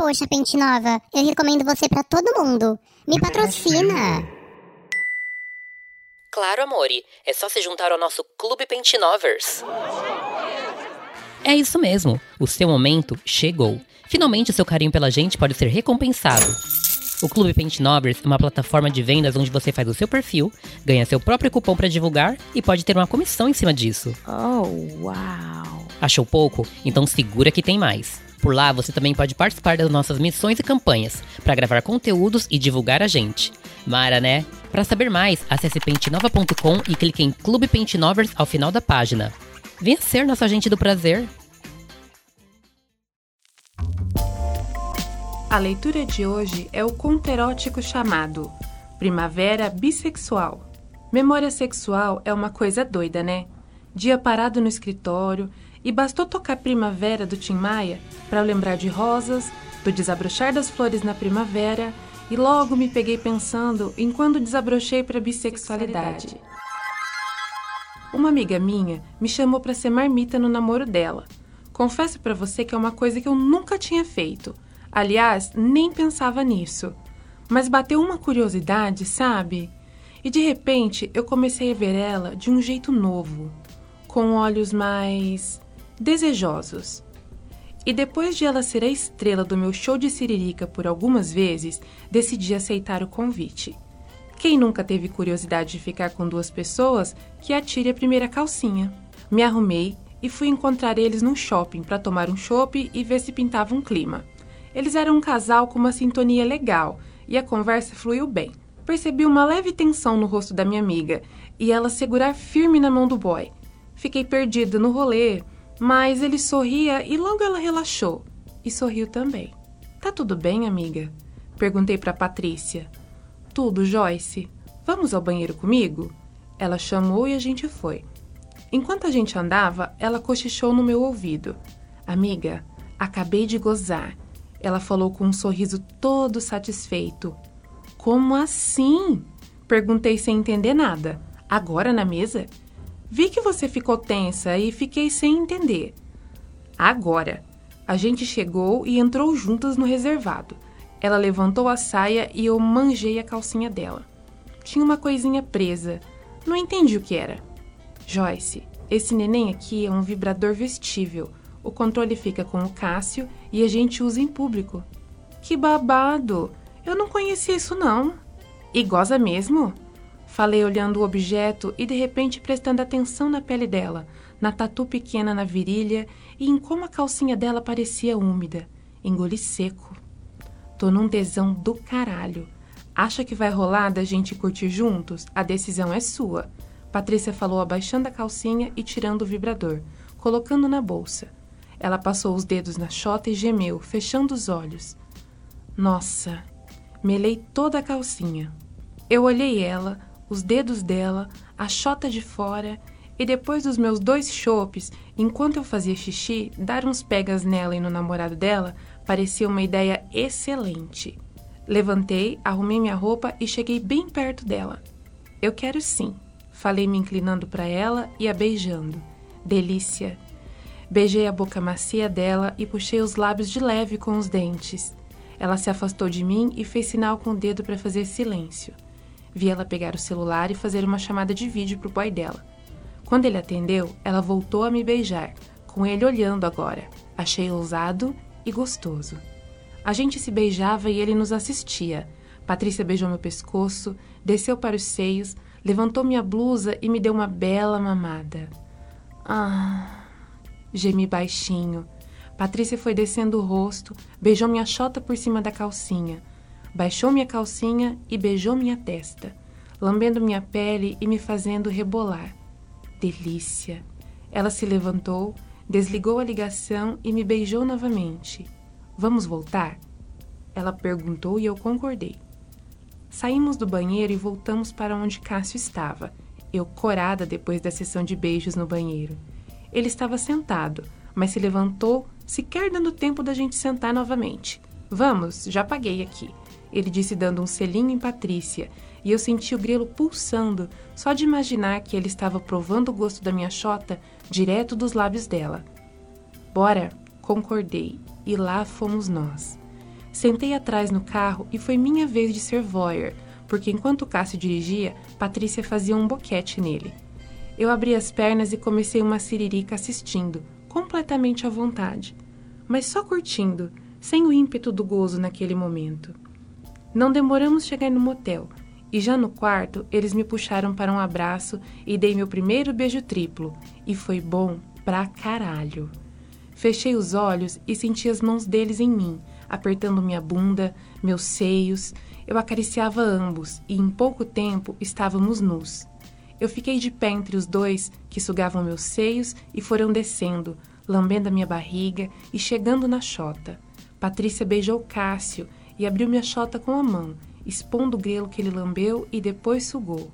Poxa, Pente Nova, eu recomendo você pra todo mundo. Me patrocina. Claro, amore. É só se juntar ao nosso Clube Pentinovers. É isso mesmo. O seu momento chegou. Finalmente, seu carinho pela gente pode ser recompensado. O Clube Pentinovers é uma plataforma de vendas onde você faz o seu perfil, ganha seu próprio cupom para divulgar e pode ter uma comissão em cima disso. Oh, uau! Achou pouco? Então segura que tem mais. Por lá, você também pode participar das nossas missões e campanhas para gravar conteúdos e divulgar a gente. Mara, né? Para saber mais, acesse pentinova.com e clique em Clube Pentinovers ao final da página. Venha ser nosso agente do prazer. A leitura de hoje é o conto erótico chamado Primavera Bissexual. Memória sexual é uma coisa doida, né? Dia parado no escritório e bastou tocar Primavera do Tim Maia para eu lembrar de rosas, do desabrochar das flores na primavera e logo me peguei pensando em quando desabrochei para bissexualidade. Uma amiga minha me chamou para ser marmita no namoro dela. Confesso para você que é uma coisa que eu nunca tinha feito Aliás, nem pensava nisso. Mas bateu uma curiosidade, sabe? E de repente eu comecei a ver ela de um jeito novo, com olhos mais desejosos. E depois de ela ser a estrela do meu show de siririca por algumas vezes, decidi aceitar o convite. Quem nunca teve curiosidade de ficar com duas pessoas, que atire a primeira calcinha. Me arrumei e fui encontrar eles num shopping para tomar um chopp e ver se pintava um clima. Eles eram um casal com uma sintonia legal e a conversa fluiu bem. Percebi uma leve tensão no rosto da minha amiga e ela segurar firme na mão do boy. Fiquei perdida no rolê, mas ele sorria e logo ela relaxou e sorriu também. Tá tudo bem, amiga? Perguntei para Patrícia. Tudo, Joyce. Vamos ao banheiro comigo? Ela chamou e a gente foi. Enquanto a gente andava, ela cochichou no meu ouvido. Amiga, acabei de gozar ela falou com um sorriso todo satisfeito. Como assim? Perguntei sem entender nada. Agora na mesa? Vi que você ficou tensa e fiquei sem entender. Agora. A gente chegou e entrou juntas no reservado. Ela levantou a saia e eu manjei a calcinha dela. Tinha uma coisinha presa. Não entendi o que era. Joyce, esse neném aqui é um vibrador vestível o controle fica com o Cássio e a gente usa em público. Que babado! Eu não conhecia isso não. E goza mesmo? Falei olhando o objeto e de repente prestando atenção na pele dela, na tatu pequena na virilha e em como a calcinha dela parecia úmida. Engoli seco. Tô num tesão do caralho. Acha que vai rolar da gente curtir juntos? A decisão é sua. Patrícia falou abaixando a calcinha e tirando o vibrador, colocando na bolsa. Ela passou os dedos na chota e gemeu, fechando os olhos. Nossa, melei toda a calcinha. Eu olhei ela, os dedos dela, a chota de fora e depois dos meus dois chopes, enquanto eu fazia xixi, dar uns pegas nela e no namorado dela parecia uma ideia excelente. Levantei, arrumei minha roupa e cheguei bem perto dela. Eu quero sim, falei me inclinando para ela e a beijando. Delícia, Beijei a boca macia dela e puxei os lábios de leve com os dentes. Ela se afastou de mim e fez sinal com o dedo para fazer silêncio. Vi ela pegar o celular e fazer uma chamada de vídeo pro boy dela. Quando ele atendeu, ela voltou a me beijar, com ele olhando agora. Achei ousado e gostoso. A gente se beijava e ele nos assistia. Patrícia beijou meu pescoço, desceu para os seios, levantou minha blusa e me deu uma bela mamada. Ah. Gemi baixinho. Patrícia foi descendo o rosto, beijou minha chota por cima da calcinha. Baixou minha calcinha e beijou minha testa, lambendo minha pele e me fazendo rebolar. Delícia! Ela se levantou, desligou a ligação e me beijou novamente. Vamos voltar? Ela perguntou e eu concordei. Saímos do banheiro e voltamos para onde Cássio estava, eu corada depois da sessão de beijos no banheiro. Ele estava sentado, mas se levantou, sequer dando tempo da gente sentar novamente. Vamos, já paguei aqui. Ele disse dando um selinho em Patrícia, e eu senti o grelo pulsando só de imaginar que ele estava provando o gosto da minha chota direto dos lábios dela. Bora, concordei, e lá fomos nós. Sentei atrás no carro e foi minha vez de ser voyeur, porque enquanto Cássio dirigia, Patrícia fazia um boquete nele. Eu abri as pernas e comecei uma siririca assistindo, completamente à vontade, mas só curtindo, sem o ímpeto do gozo naquele momento. Não demoramos chegar no motel, e já no quarto eles me puxaram para um abraço e dei meu primeiro beijo triplo, e foi bom pra caralho. Fechei os olhos e senti as mãos deles em mim, apertando minha bunda, meus seios. Eu acariciava ambos e em pouco tempo estávamos nus. Eu fiquei de pé entre os dois que sugavam meus seios e foram descendo, lambendo a minha barriga e chegando na chota. Patrícia beijou Cássio e abriu minha chota com a mão, expondo o grelo que ele lambeu e depois sugou.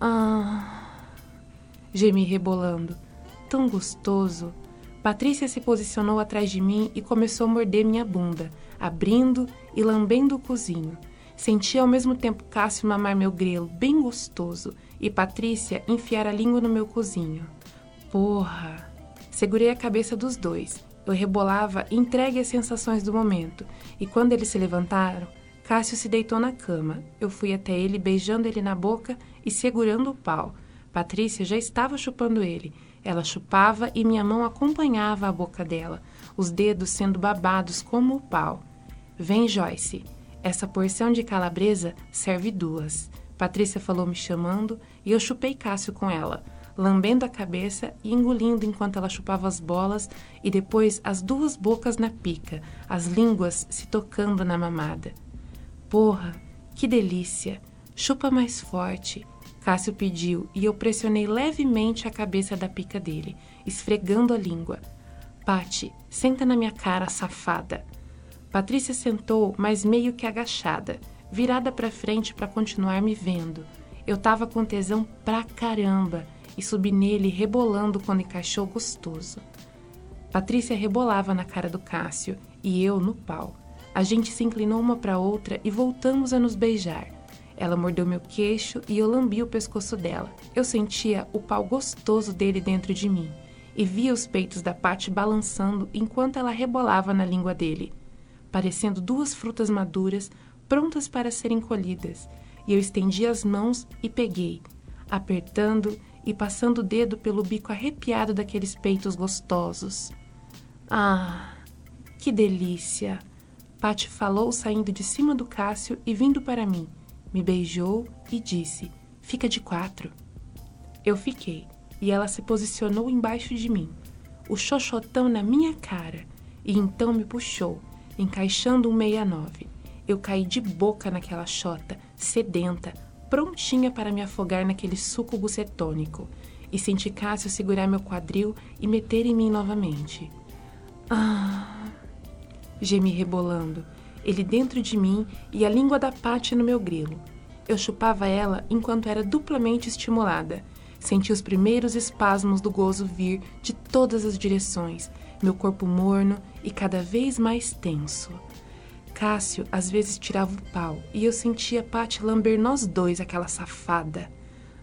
Ah! Gemi rebolando. Tão gostoso! Patrícia se posicionou atrás de mim e começou a morder minha bunda, abrindo e lambendo o cozinho. Senti ao mesmo tempo Cássio mamar meu grelo, bem gostoso, e Patrícia enfiar a língua no meu cozinho. Porra! Segurei a cabeça dos dois. Eu rebolava, entregue às sensações do momento, e quando eles se levantaram, Cássio se deitou na cama. Eu fui até ele, beijando ele na boca e segurando o pau. Patrícia já estava chupando ele ela chupava e minha mão acompanhava a boca dela, os dedos sendo babados como o pau. Vem, Joyce. Essa porção de calabresa serve duas. Patrícia falou me chamando e eu chupei Cássio com ela, lambendo a cabeça e engolindo enquanto ela chupava as bolas e depois as duas bocas na pica, as línguas se tocando na mamada. Porra, que delícia! Chupa mais forte. Cássio pediu e eu pressionei levemente a cabeça da pica dele, esfregando a língua. Pati, senta na minha cara, safada. Patrícia sentou, mas meio que agachada, virada para frente para continuar me vendo. Eu tava com tesão pra caramba e subi nele rebolando quando encaixou gostoso. Patrícia rebolava na cara do Cássio e eu no pau. A gente se inclinou uma para outra e voltamos a nos beijar. Ela mordeu meu queixo e eu lambi o pescoço dela. Eu sentia o pau gostoso dele dentro de mim e via os peitos da Patty balançando enquanto ela rebolava na língua dele, parecendo duas frutas maduras prontas para serem colhidas. E eu estendi as mãos e peguei, apertando e passando o dedo pelo bico arrepiado daqueles peitos gostosos. Ah, que delícia! Patty falou saindo de cima do Cássio e vindo para mim me beijou e disse: Fica de quatro. Eu fiquei e ela se posicionou embaixo de mim, o xoxotão na minha cara, e então me puxou, encaixando um 69. Eu caí de boca naquela chota, sedenta, prontinha para me afogar naquele suco bucetônico, e senti Cássio segurar meu quadril e meter em mim novamente. Ah! Gemi rebolando ele dentro de mim e a língua da Pate no meu grilo. Eu chupava ela enquanto era duplamente estimulada. Senti os primeiros espasmos do gozo vir de todas as direções, meu corpo morno e cada vez mais tenso. Cássio às vezes tirava o pau e eu sentia Pate lamber nós dois, aquela safada.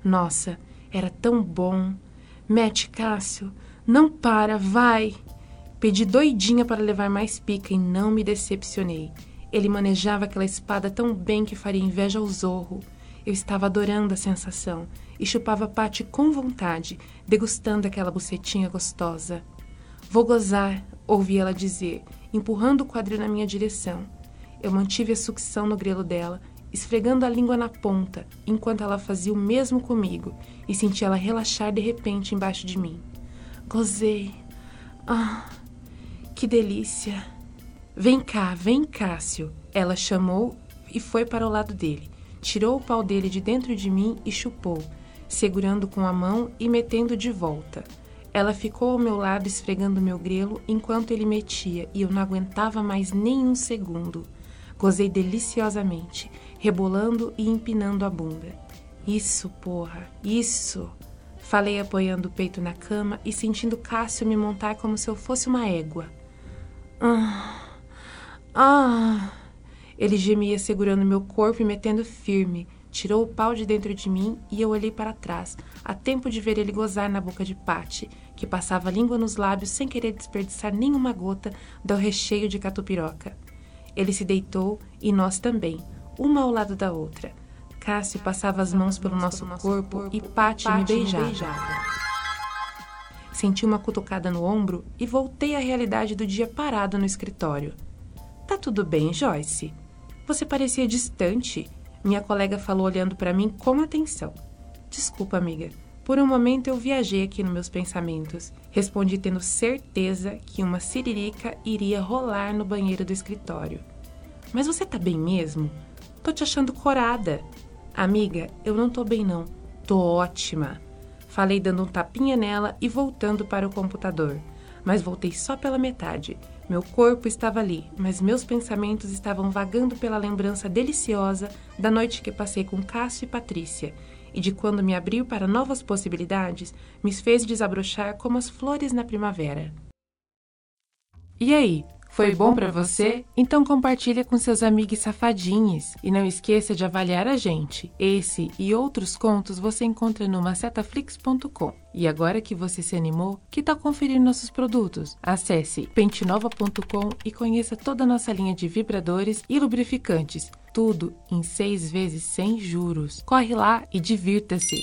Nossa, era tão bom. Mete, Cássio. Não para, vai! Pedi doidinha para levar mais pica e não me decepcionei. Ele manejava aquela espada tão bem que faria inveja ao Zorro. Eu estava adorando a sensação e chupava Pate com vontade, degustando aquela bucetinha gostosa. Vou gozar, ouvi ela dizer, empurrando o quadril na minha direção. Eu mantive a sucção no grelo dela, esfregando a língua na ponta, enquanto ela fazia o mesmo comigo, e senti ela relaxar de repente embaixo de mim. Gozei. Ah, que delícia! Vem cá, vem, Cássio. Ela chamou e foi para o lado dele. Tirou o pau dele de dentro de mim e chupou, segurando com a mão e metendo de volta. Ela ficou ao meu lado esfregando meu grelo enquanto ele metia e eu não aguentava mais nem um segundo. Gozei deliciosamente, rebolando e empinando a bunda. Isso, porra, isso! Falei apoiando o peito na cama e sentindo Cássio me montar como se eu fosse uma égua. Ah, ah! Ele gemia segurando meu corpo e metendo firme. Tirou o pau de dentro de mim e eu olhei para trás, a tempo de ver ele gozar na boca de Pate, que passava a língua nos lábios sem querer desperdiçar nenhuma gota do recheio de catupiroca. Ele se deitou e nós também, uma ao lado da outra. Cássio passava as mãos pelo nosso corpo e Pati me beijava. Senti uma cutucada no ombro e voltei à realidade do dia parado no escritório. Tá tudo bem, Joyce? Você parecia distante. Minha colega falou olhando para mim com atenção. Desculpa, amiga. Por um momento eu viajei aqui nos meus pensamentos. Respondi tendo certeza que uma siririca iria rolar no banheiro do escritório. Mas você tá bem mesmo? Tô te achando corada. Amiga, eu não tô bem não. Tô ótima. Falei dando um tapinha nela e voltando para o computador. Mas voltei só pela metade. Meu corpo estava ali, mas meus pensamentos estavam vagando pela lembrança deliciosa da noite que passei com Cássio e Patrícia e de quando me abriu para novas possibilidades, me fez desabrochar como as flores na primavera. E aí, foi bom para você? Então compartilha com seus amigos safadinhos e não esqueça de avaliar a gente. Esse e outros contos você encontra no macetaflix.com. E agora que você se animou, que tal conferir nossos produtos? Acesse pentinova.com e conheça toda a nossa linha de vibradores e lubrificantes. Tudo em seis vezes sem juros. Corre lá e divirta-se!